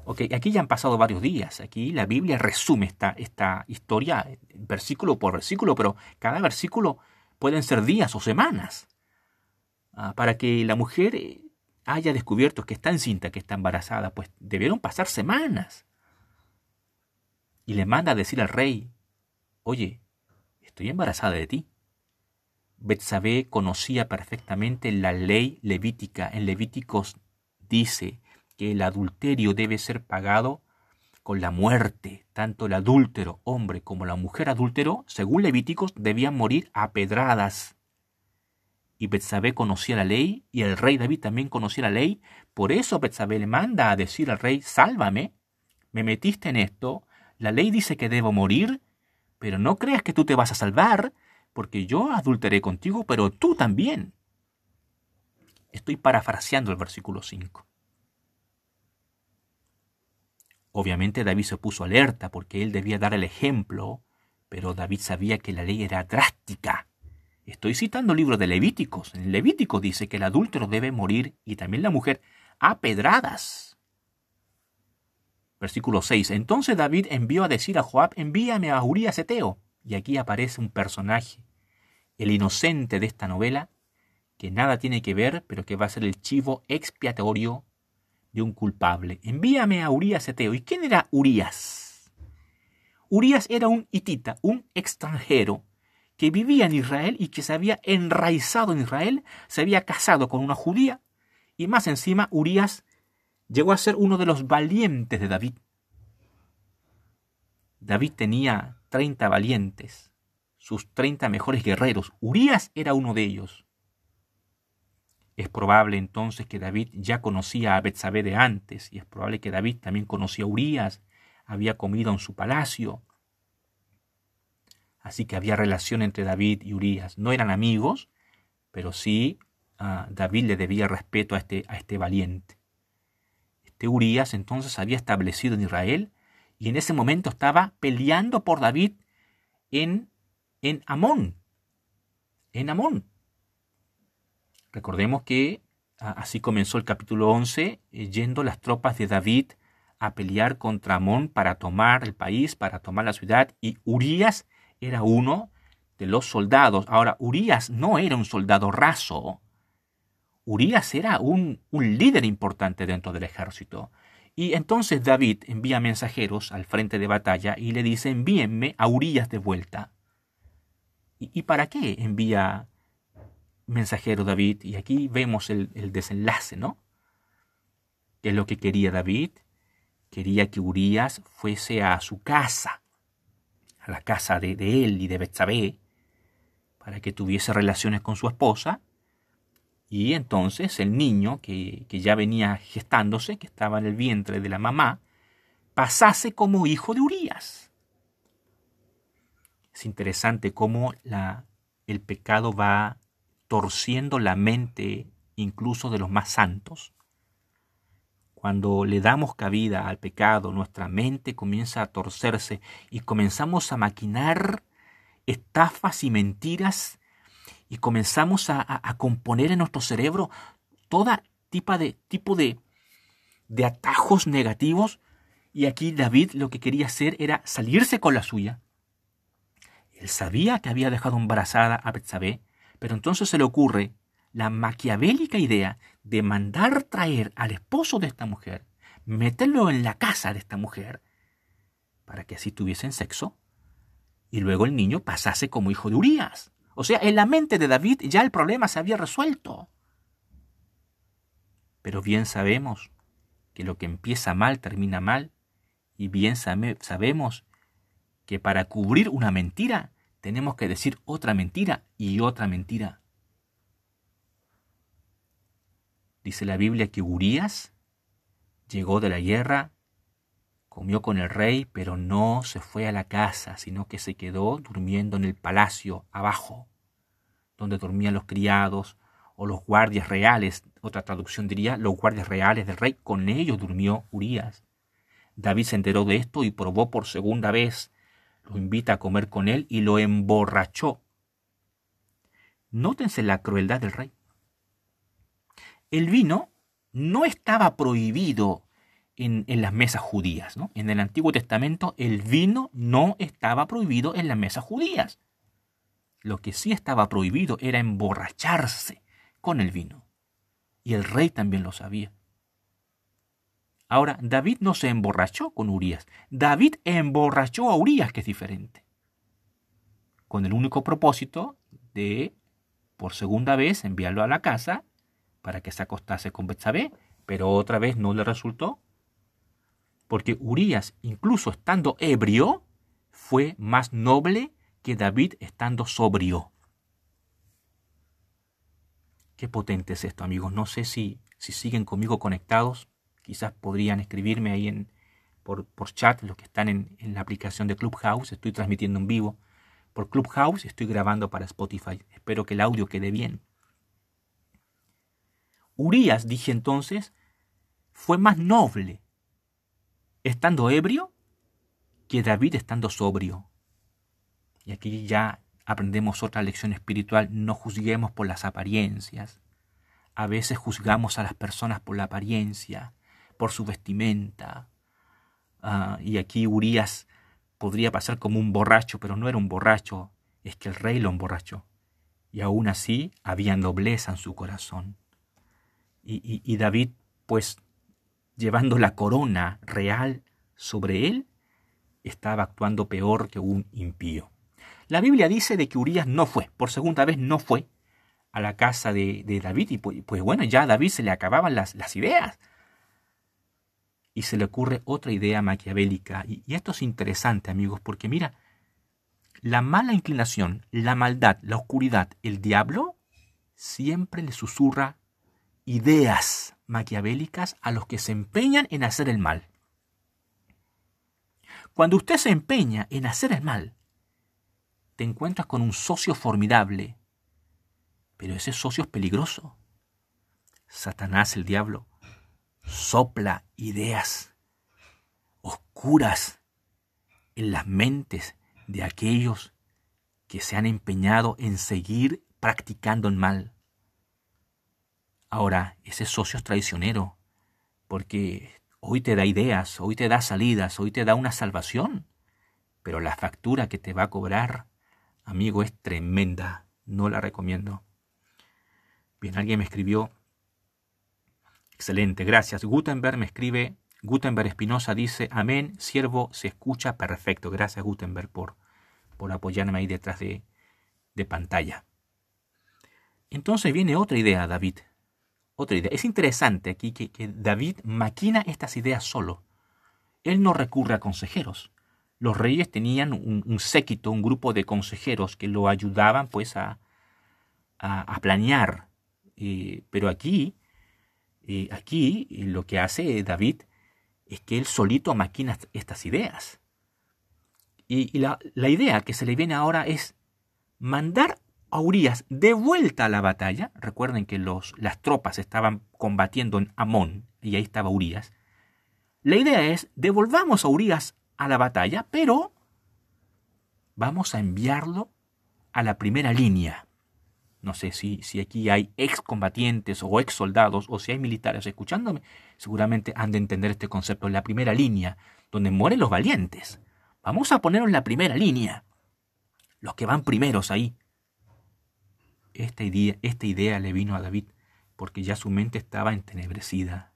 Ok, aquí ya han pasado varios días. Aquí la Biblia resume esta, esta historia versículo por versículo, pero cada versículo pueden ser días o semanas. Ah, para que la mujer eh, haya descubierto que está encinta, que está embarazada, pues debieron pasar semanas. Y le manda a decir al rey, oye, estoy embarazada de ti. Betsabé conocía perfectamente la ley levítica. En Levíticos dice que el adulterio debe ser pagado con la muerte. Tanto el adúltero, hombre, como la mujer adúltero, según Levíticos, debían morir a pedradas y Betsabé conocía la ley y el rey David también conocía la ley. Por eso Betsabé le manda a decir al rey, sálvame, me metiste en esto, la ley dice que debo morir, pero no creas que tú te vas a salvar, porque yo adulteré contigo, pero tú también. Estoy parafraseando el versículo 5. Obviamente David se puso alerta porque él debía dar el ejemplo, pero David sabía que la ley era drástica Estoy citando el libro de Levíticos. En Levítico dice que el adúltero debe morir y también la mujer a pedradas. Versículo 6. Entonces David envió a decir a Joab, envíame a Urías Eteo. Y aquí aparece un personaje, el inocente de esta novela, que nada tiene que ver, pero que va a ser el chivo expiatorio de un culpable. Envíame a Urías Eteo. ¿Y quién era Urías? Urías era un hitita, un extranjero que vivía en Israel y que se había enraizado en Israel, se había casado con una judía, y más encima Urias llegó a ser uno de los valientes de David. David tenía 30 valientes, sus 30 mejores guerreros. Urias era uno de ellos. Es probable entonces que David ya conocía a Betsabé de antes, y es probable que David también conocía a Urias, había comido en su palacio, Así que había relación entre David y Urias. No eran amigos, pero sí ah, David le debía respeto a este, este valiente. Este Urias entonces había establecido en Israel y en ese momento estaba peleando por David en, en Amón. En Amón. Recordemos que así comenzó el capítulo 11, eh, yendo las tropas de David a pelear contra Amón para tomar el país, para tomar la ciudad, y Urias era uno de los soldados. Ahora, Urias no era un soldado raso. Urias era un, un líder importante dentro del ejército. Y entonces David envía mensajeros al frente de batalla y le dice, envíenme a Urias de vuelta. ¿Y, para qué envía mensajero David? Y aquí vemos el, desenlace, ¿no? ¿Qué es lo que quería David? Quería que Urias fuese a su casa, a la casa de, él y de Betsabé, para que tuviese relaciones con su esposa y entonces el niño, que, ya venía gestándose, que estaba en el vientre de la mamá, pasase como hijo de Urías. Es interesante cómo la, el pecado va torciendo la mente incluso de los más santos. Cuando le damos cabida al pecado, nuestra mente comienza a torcerse y comenzamos a maquinar estafas y mentiras y comenzamos a, componer en nuestro cerebro todo tipo de, tipo de, de atajos negativos. Y aquí David lo que quería hacer era salirse con la suya. Él sabía que había dejado embarazada a Betsabé, pero entonces se le ocurre la maquiavélica idea de mandar traer al esposo de esta mujer, meterlo en la casa de esta mujer, para que así tuviesen sexo, y luego el niño pasase como hijo de Urias. O sea, en la mente de David ya el problema se había resuelto. Pero bien sabemos que lo que empieza mal termina mal, y bien sabemos que para cubrir una mentira tenemos que decir otra mentira y otra mentira. Dice la Biblia que Urias llegó de la guerra, comió con el rey, pero no se fue a la casa, sino que se quedó durmiendo en el palacio abajo donde dormían los criados o los guardias reales, otra traducción diría, los guardias reales del rey, con ellos durmió Urias. David se enteró de esto y probó por segunda vez. Lo invita a comer con él y lo emborrachó. Nótense la crueldad del rey. El vino no estaba prohibido en, en, las mesas judías. ¿no? En el Antiguo Testamento el vino no estaba prohibido en las mesas judías. Lo que sí estaba prohibido era emborracharse con el vino. Y el rey también lo sabía. Ahora, David no se emborrachó con Urias. David emborrachó a Urias, que es diferente. Con el único propósito de, por segunda vez, enviarlo a la casa para que se acostase con Betsabé, pero otra vez no le resultó. Porque Urias, incluso estando ebrio, fue más noble que David estando sobrio. Qué potente es esto, amigos. No sé si, si siguen conmigo conectados. Quizás podrían escribirme ahí en, por, por chat, los que están en, en la aplicación de Clubhouse. Estoy transmitiendo en vivo por Clubhouse. Estoy grabando para Spotify. Espero que el audio quede bien. Urias, dije entonces, fue más noble estando ebrio que David estando sobrio. Y aquí ya aprendemos otra lección espiritual, no juzguemos por las apariencias. A veces juzgamos a las personas por la apariencia, por su vestimenta. Ah, y aquí Urias podría pasar como un borracho, pero no era un borracho, es que el rey lo emborrachó. Y aún así había nobleza en su corazón. Y, y David, pues, llevando la corona real sobre él, estaba actuando peor que un impío. La Biblia dice de que Urias no fue, por segunda vez no fue a la casa de, David y pues, pues, bueno, ya a David se le acababan las, las, ideas. Y se le ocurre otra idea maquiavélica. Y, y esto es interesante, amigos, porque mira, la mala inclinación, la maldad, la oscuridad, el diablo, siempre le susurra ideas maquiavélicas a los que se empeñan en hacer el mal. Cuando usted se empeña en hacer el mal, te encuentras con un socio formidable, pero ese socio es peligroso. Satanás, el diablo, sopla ideas oscuras en las mentes de aquellos que se han empeñado en seguir practicando el mal. Ahora, ese socio es traicionero, porque hoy te da ideas, hoy te da salidas, hoy te da una salvación, pero la factura que te va a cobrar, amigo, es tremenda, no la recomiendo. Bien, alguien me escribió, excelente, gracias. Gutenberg me escribe, Gutenberg Espinosa dice, amén, siervo, se escucha perfecto. Gracias Gutenberg por por apoyarme ahí detrás de, pantalla. Entonces viene otra idea, David. Otra idea. Es interesante aquí que, David maquina estas ideas solo. Él no recurre a consejeros. Los reyes tenían un, séquito, un grupo de consejeros que lo ayudaban pues a, a, planear. Eh, pero aquí, eh, aquí lo que hace David es que él solito maquina estas ideas. Y, la, idea que se le viene ahora es mandar a Urias de vuelta a la batalla. Recuerden que los, las tropas estaban combatiendo en Amón y ahí estaba Urias. La idea es devolvamos a Urias a la batalla, pero vamos a enviarlo a la primera línea. No sé si, si aquí hay excombatientes o ex soldados o si hay militares escuchándome, seguramente han de entender este concepto, la primera línea, donde mueren los valientes. Vamos a ponerlo en la primera línea. Los que van primeros ahí. Esta idea, esta idea le vino a David porque ya su mente estaba entenebrecida.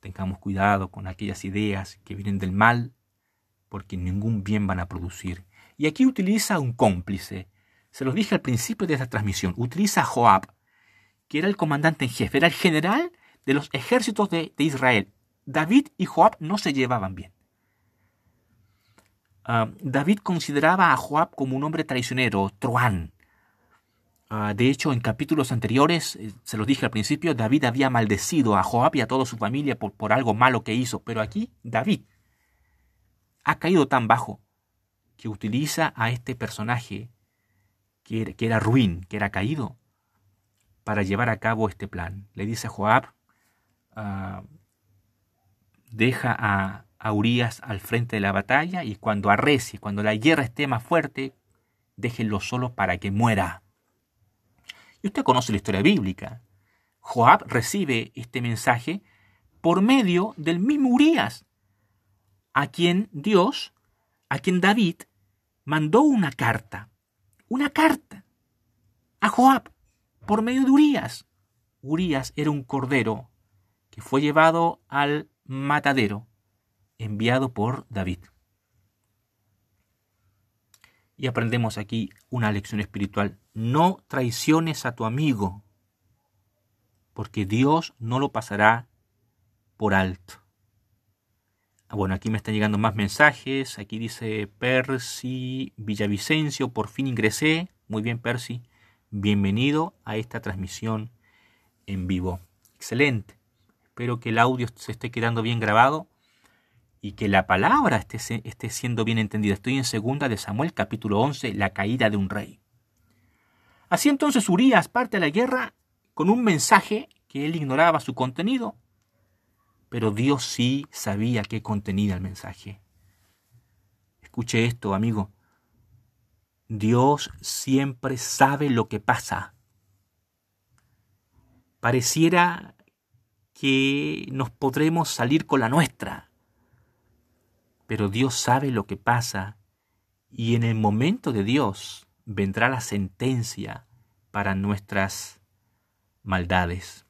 Tengamos cuidado con aquellas ideas que vienen del mal, porque ningún bien van a producir. Y aquí utiliza un cómplice. Se los dije al principio de esta transmisión. Utiliza a Joab, que era el comandante en jefe, era el general de los ejércitos de Israel. David y Joab no se llevaban bien. David consideraba a Joab como un hombre traicionero, truán. Ah, de hecho, en capítulos anteriores, eh, se los dije al principio, David había maldecido a Joab y a toda su familia por, por algo malo que hizo. Pero aquí David ha caído tan bajo que utiliza a este personaje que era, ruin, que era caído, para llevar a cabo este plan. Le dice a Joab, ah, deja a, a Urias al frente de la batalla y cuando arrecie, cuando la guerra esté más fuerte, déjenlo solo para que muera. Y usted conoce la historia bíblica. Joab recibe este mensaje por medio del mismo Urias, a quien Dios, a quien David mandó una carta, una carta a Joab por medio de Urias. Urias era un cordero que fue llevado al matadero enviado por David. Y aprendemos aquí una lección espiritual. No traiciones a tu amigo, porque Dios no lo pasará por alto. Bueno, aquí me están llegando más mensajes. Aquí dice Percy Villavicencio, por fin ingresé. Muy bien, Percy. Bienvenido a esta transmisión en vivo. Excelente. Espero que el audio se esté quedando bien grabado y que la palabra esté, esté siendo bien entendida. Estoy en segunda de Samuel capítulo 11, la caída de un rey. Así entonces Urias parte a la guerra con un mensaje que él ignoraba su contenido, pero Dios sí sabía qué contenía el mensaje. Escuche esto, amigo. Dios siempre sabe lo que pasa. Pareciera que nos podremos salir con la nuestra, pero Dios sabe lo que pasa y en el momento de Dios vendrá la sentencia para nuestras maldades.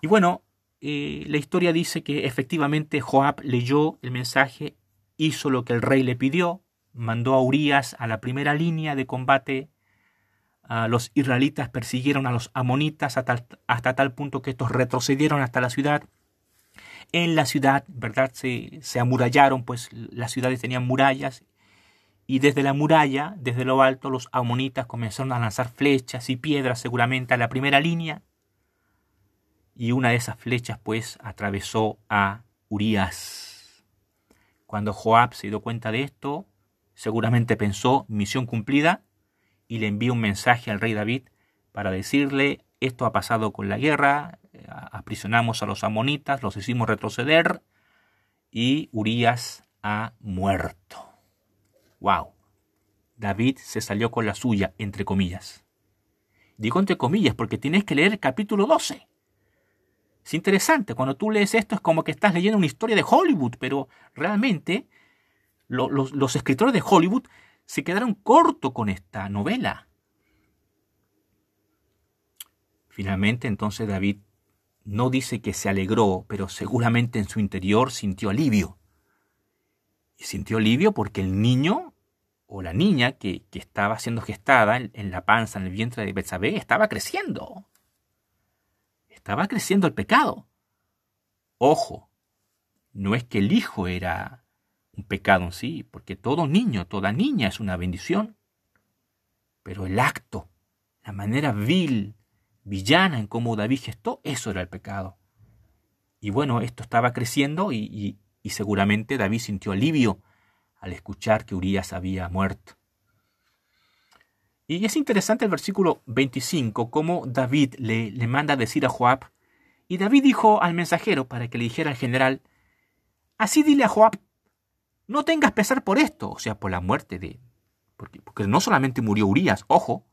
Y bueno, eh, la historia dice que efectivamente Joab leyó el mensaje, hizo lo que el rey le pidió, mandó a Urias a la primera línea de combate. A los israelitas persiguieron a los amonitas hasta, hasta tal punto que estos retrocedieron hasta la ciudad en la ciudad, ¿verdad? Se, se amurallaron, pues las ciudades tenían murallas y desde la muralla, desde lo alto, los amonitas comenzaron a lanzar flechas y piedras seguramente a la primera línea. Y una de esas flechas pues atravesó a Urias. Cuando Joab se dio cuenta de esto, seguramente pensó misión cumplida y le envió un mensaje al rey David para decirle esto ha pasado con la guerra, aprisionamos a los amonitas, los hicimos retroceder y Urias ha muerto. ¡Wow! David se salió con la suya, entre comillas. Digo entre comillas porque tienes que leer el capítulo 12. Es interesante, cuando tú lees esto es como que estás leyendo una historia de Hollywood, pero realmente los, escritores de Hollywood se quedaron cortos con esta novela. Finalmente entonces David no dice que se alegró, pero seguramente en su interior sintió alivio. Y sintió alivio porque el niño o la niña que, estaba siendo gestada en, la panza, en el vientre de Betsabé, estaba creciendo. Estaba creciendo el pecado. Ojo, no es que el hijo era un pecado en sí, porque todo niño, toda niña es una bendición. Pero el acto, la manera vil, villana en cómo David gestó, eso era el pecado. Y bueno, esto estaba creciendo y, y seguramente David sintió alivio al escuchar que Urias había muerto. Y es interesante el versículo 25, cómo David le, le manda a decir a Joab, y David dijo al mensajero para que le dijera al general, así dile a Joab, no tengas pesar por esto, o sea, por la muerte de... Porque, porque no solamente murió Urias, ojo,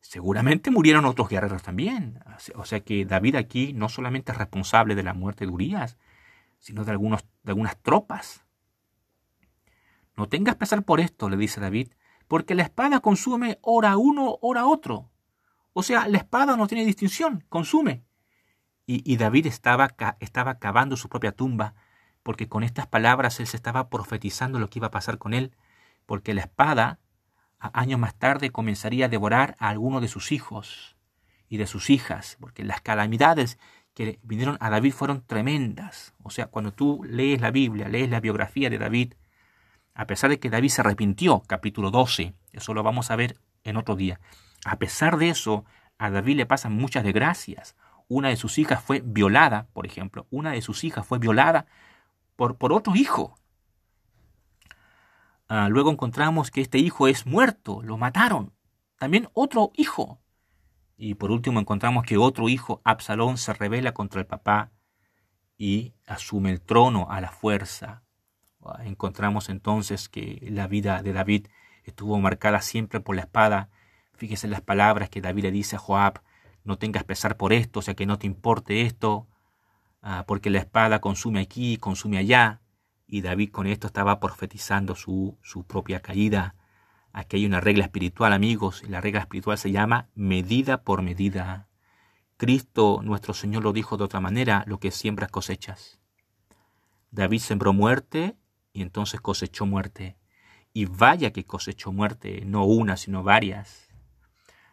seguramente murieron otros guerreros también. O sea que David aquí no solamente es responsable de la muerte de Urias, sino de, algunos, de algunas tropas. No tengas pesar por esto, le dice David, porque la espada consume hora uno, hora otro. O sea, la espada no tiene distinción, consume. Y, David estaba, estaba cavando su propia tumba, porque con estas palabras él se estaba profetizando lo que iba a pasar con él, porque la espada, años más tarde, comenzaría a devorar a alguno de sus hijos y de sus hijas, porque las calamidades que vinieron a David fueron tremendas. O sea, cuando tú lees la Biblia, lees la biografía de David, a pesar de que David se arrepintió, capítulo 12, eso lo vamos a ver en otro día, a pesar de eso, a David le pasan muchas desgracias. Una de sus hijas fue violada, por ejemplo, una de sus hijas fue violada por, por otro hijo. Ah, luego encontramos que este hijo es muerto, lo mataron. También otro hijo. Y por último encontramos que otro hijo, Absalón, se rebela contra el papá y asume el trono a la fuerza. Encontramos entonces que la vida de David estuvo marcada siempre por la espada. Fíjese las palabras que David le dice a Joab, no tengas pesar por esto, o sea que no te importe esto, ah, porque la espada consume aquí, consume allá. Y David con esto estaba profetizando su, su propia caída. Aquí hay una regla espiritual, amigos, y la regla espiritual se llama medida por medida. Cristo, nuestro Señor, lo dijo de otra manera, lo que siembras cosechas. David sembró muerte y entonces cosechó muerte. Y vaya que cosechó muerte, no una, sino varias.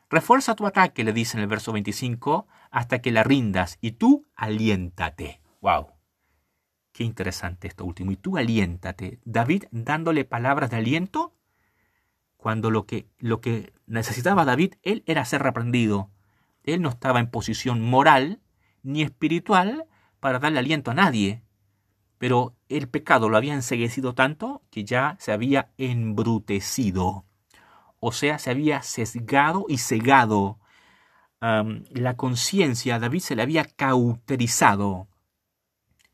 Refuerza tu ataque, le dice en el verso 25, hasta que la rindas, y tú aliéntate. ¡Wow! Qué interesante esto último. Y tú aliéntate. David dándole palabras de aliento cuando lo que, lo que necesitaba David, él era ser reprendido. Él no estaba en posición moral ni espiritual para darle aliento a nadie pero el pecado lo había enseguecido tanto que ya se había embrutecido, o sea, se había sesgado y cegado. la conciencia David se le había cauterizado.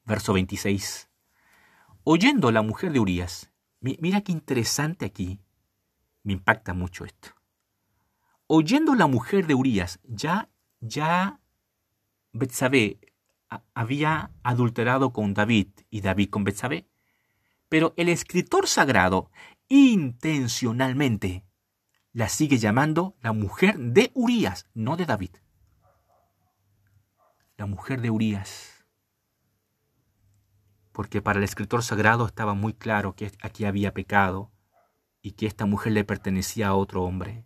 Verso 26. Oyendo la mujer de Urias, mira qué interesante aquí, me impacta mucho esto. Oyendo la mujer de Urias, ya, ya había adulterado con David y David con Betsabé. Pero el escritor sagrado intencionalmente la sigue llamando la mujer de Urías, no de David. La mujer de Urías. Porque para el escritor sagrado estaba muy claro que aquí había pecado y que esta mujer le pertenecía a otro hombre.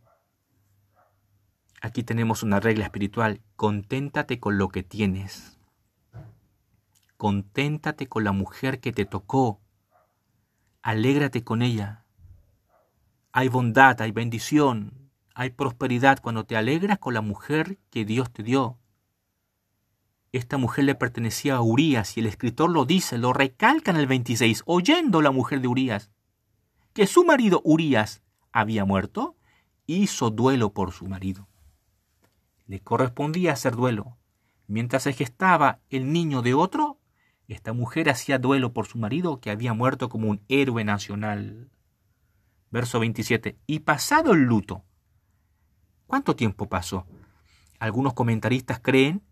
Aquí tenemos una regla espiritual, conténtate con lo que tienes conténtate con la mujer que te tocó, alégrate con ella. Hay bondad, hay bendición, hay prosperidad cuando te alegras con la mujer que Dios te dio. Esta mujer le pertenecía a Urías y el escritor lo dice, lo recalca en el 26, oyendo la mujer de Urías, que su marido Urías había muerto, hizo duelo por su marido. Le correspondía hacer duelo. Mientras se gestaba el niño de otro, esta mujer hacía duelo por su marido que había muerto como un héroe nacional. Verso 27. Y pasado el luto. ¿Cuánto tiempo pasó? Algunos comentaristas creen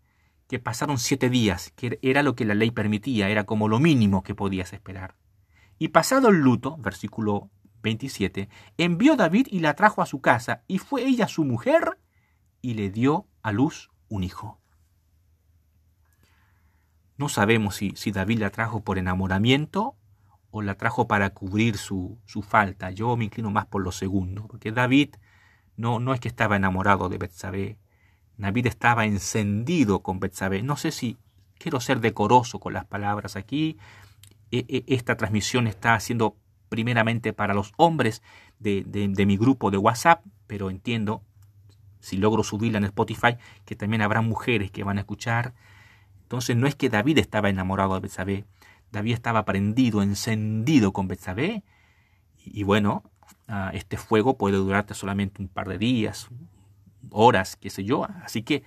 que pasaron siete días, que era lo que la ley permitía, era como lo mínimo que podías esperar. Y pasado el luto, versículo 27, envió David y la trajo a su casa, y fue ella su mujer, y le dio a luz un hijo. No sabemos si, si David la trajo por enamoramiento o la trajo para cubrir su, su, falta. Yo me inclino más por lo segundo, porque David no, no es que estaba enamorado de Betsabé. David estaba encendido con Betsabé. No sé si quiero ser decoroso con las palabras aquí. E, e, esta transmisión está haciendo primeramente para los hombres de, de, mi grupo de WhatsApp, pero entiendo, si logro subirla en Spotify, que también habrá mujeres que van a escuchar. Entonces no es que David estaba enamorado de Betsabé, David estaba prendido, encendido con Betsabé, y, bueno, ah, este fuego puede durarte solamente un par de días, horas, qué sé yo. Así que,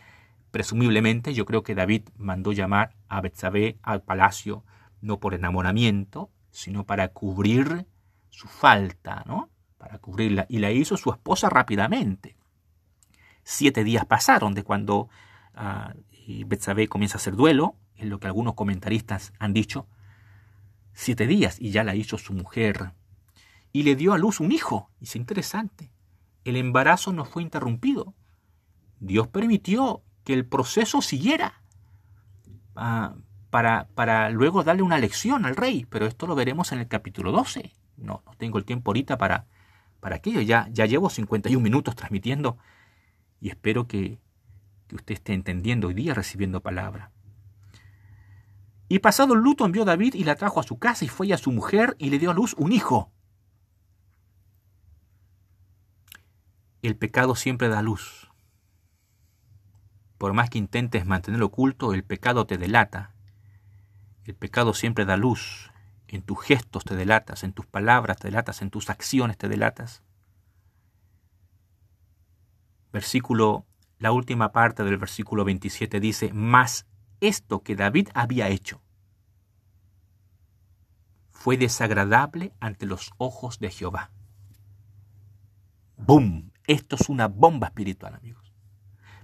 presumiblemente, yo creo que David mandó llamar a Betsabé al palacio, no por enamoramiento, sino para cubrir su falta, ¿no? Para cubrirla. Y la hizo su esposa rápidamente. Siete días pasaron de cuando uh, Betsabé comienza a hacer duelo, es lo que algunos comentaristas han dicho. Siete días y ya la hizo su mujer. Y le dio a luz un hijo. Es interesante. El embarazo no fue interrumpido. Dios permitió que el proceso siguiera uh, para, para, luego darle una lección al rey, pero esto lo veremos en el capítulo 12. No, no tengo el tiempo ahorita para, para aquello, ya, ya llevo 51 minutos transmitiendo y espero que, que usted esté entendiendo hoy día recibiendo palabra. Y pasado el luto envió David y la trajo a su casa y fue a su mujer y le dio a luz un hijo. El pecado siempre da luz. Por más que intentes mantenerlo oculto, el pecado te delata. El pecado siempre da luz. En tus gestos te delatas, en tus palabras te delatas, en tus acciones te delatas. Versículo, la última parte del versículo 27 dice, mas esto que David había hecho fue desagradable ante los ojos de Jehová. ¡Bum! Esto es una bomba espiritual, amigos.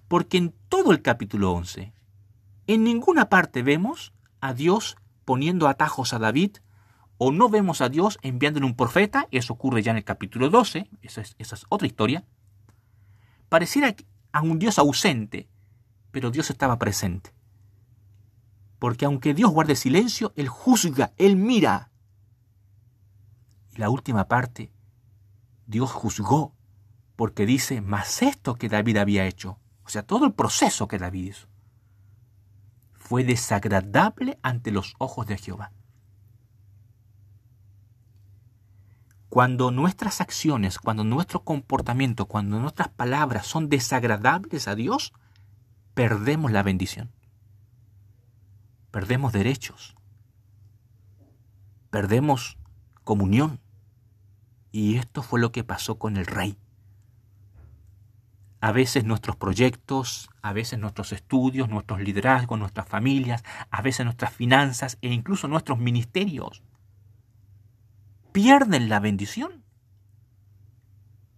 Porque en todo el capítulo 11, en ninguna parte vemos a Dios poniendo atajos a David, o no vemos a Dios enviándole un profeta, eso ocurre ya en el capítulo 12, esa es, esa es otra historia. Pareciera a un Dios ausente, pero Dios estaba presente. Porque aunque Dios guarde silencio, Él juzga, Él mira. Y la última parte, Dios juzgó, porque dice, más esto que David había hecho, o sea, todo el proceso que David hizo fue desagradable ante los ojos de Jehová. Cuando nuestras acciones, cuando nuestro comportamiento, cuando nuestras palabras son desagradables a Dios, perdemos la bendición. Perdemos derechos. Perdemos comunión. Y esto fue lo que pasó con el rey a veces nuestros proyectos, a veces nuestros estudios, nuestros liderazgos, nuestras familias, a veces nuestras finanzas e incluso nuestros ministerios pierden la bendición.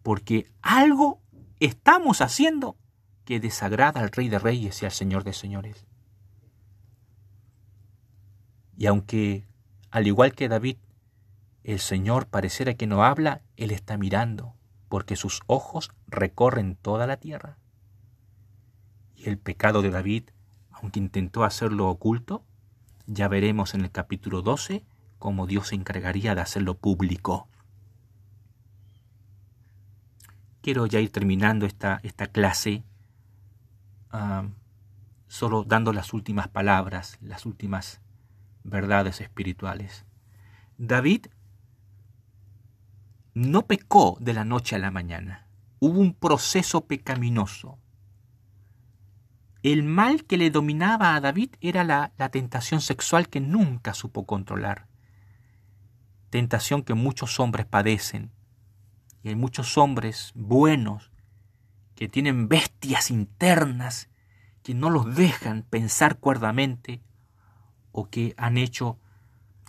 Porque algo estamos haciendo que desagrada al Rey de Reyes y al Señor de Señores. Y aunque, al igual que David, el Señor pareciera que no habla, Él está mirando porque sus ojos recorren toda la tierra. Y el pecado de David, aunque intentó hacerlo oculto, ya veremos en el capítulo 12 cómo Dios se encargaría de hacerlo público. Quiero ya ir terminando esta, esta clase, ah, solo dando las últimas palabras, las últimas verdades espirituales. David no pecó de la noche a la mañana. Hubo un proceso pecaminoso. El mal que le dominaba a David era la, tentación sexual que nunca supo controlar. Tentación que muchos hombres padecen. Y hay muchos hombres buenos que tienen bestias internas que no los dejan pensar cuerdamente o que han hecho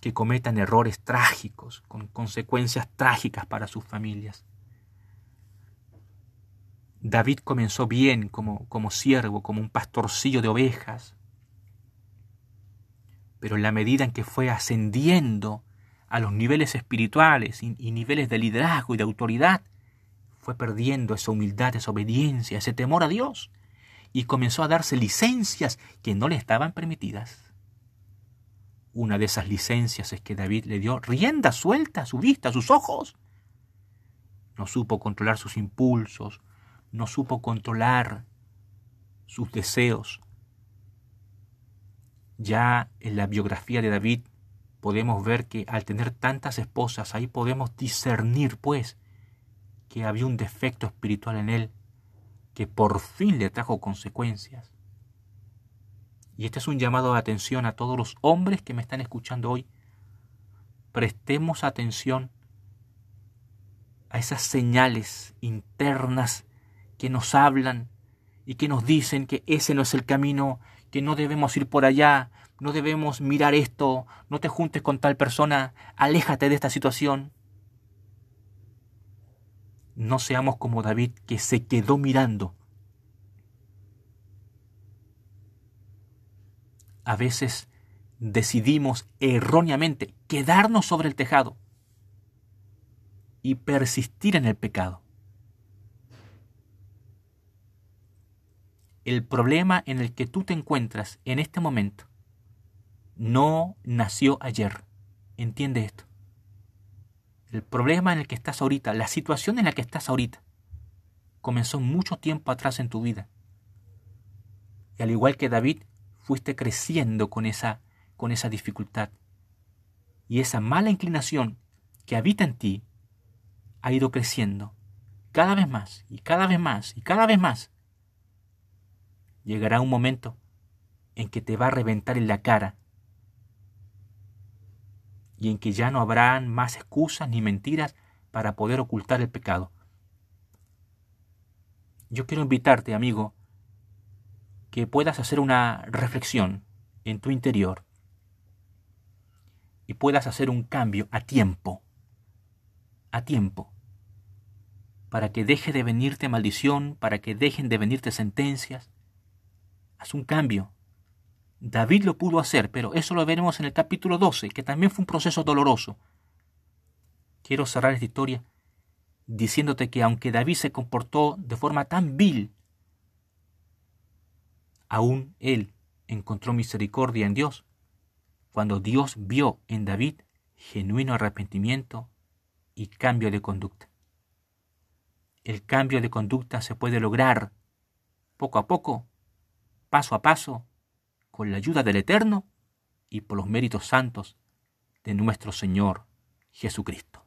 que cometan errores trágicos, con consecuencias trágicas para sus familias. David comenzó bien como, como siervo, como un pastorcillo de ovejas, pero en la medida en que fue ascendiendo a los niveles espirituales y, niveles de liderazgo y de autoridad, fue perdiendo esa humildad, esa obediencia, ese temor a Dios, y comenzó a darse licencias que no le estaban permitidas. Una de esas licencias es que David le dio rienda suelta a su vista, a sus ojos. No supo controlar sus impulsos, no supo controlar sus deseos. Ya en la biografía de David podemos ver que al tener tantas esposas, ahí podemos discernir, pues, que había un defecto espiritual en él que por fin le trajo consecuencias. Y este es un llamado de atención a todos los hombres que me están escuchando hoy. Prestemos atención a esas señales internas que nos hablan y que nos dicen que ese no es el camino, que no debemos ir por allá, no debemos mirar esto, no te juntes con tal persona, aléjate de esta situación. No seamos como David que se quedó mirando a veces decidimos erróneamente quedarnos sobre el tejado y persistir en el pecado. El problema en el que tú te encuentras en este momento no nació ayer. Entiende esto. El problema en el que estás ahorita, la situación en la que estás ahorita, comenzó mucho tiempo atrás en tu vida. Y al igual que David, fuiste creciendo con esa, con esa dificultad. Y esa mala inclinación que habita en ti ha ido creciendo cada vez más y cada vez más y cada vez más. Llegará un momento en que te va a reventar en la cara y en que ya no habrán más excusas ni mentiras para poder ocultar el pecado. Yo quiero invitarte, amigo, que puedas hacer una reflexión en tu interior y puedas hacer un cambio a tiempo, a tiempo, para que deje de venirte maldición, para que dejen de venirte sentencias. Haz un cambio. David lo pudo hacer, pero eso lo veremos en el capítulo 12, que también fue un proceso doloroso. Quiero cerrar esta historia diciéndote que aunque David se comportó de forma tan vil Aún él encontró misericordia en Dios cuando Dios vio en David genuino arrepentimiento y cambio de conducta. El cambio de conducta se puede lograr poco a poco, paso a paso, con la ayuda del Eterno y por los méritos santos de nuestro Señor Jesucristo.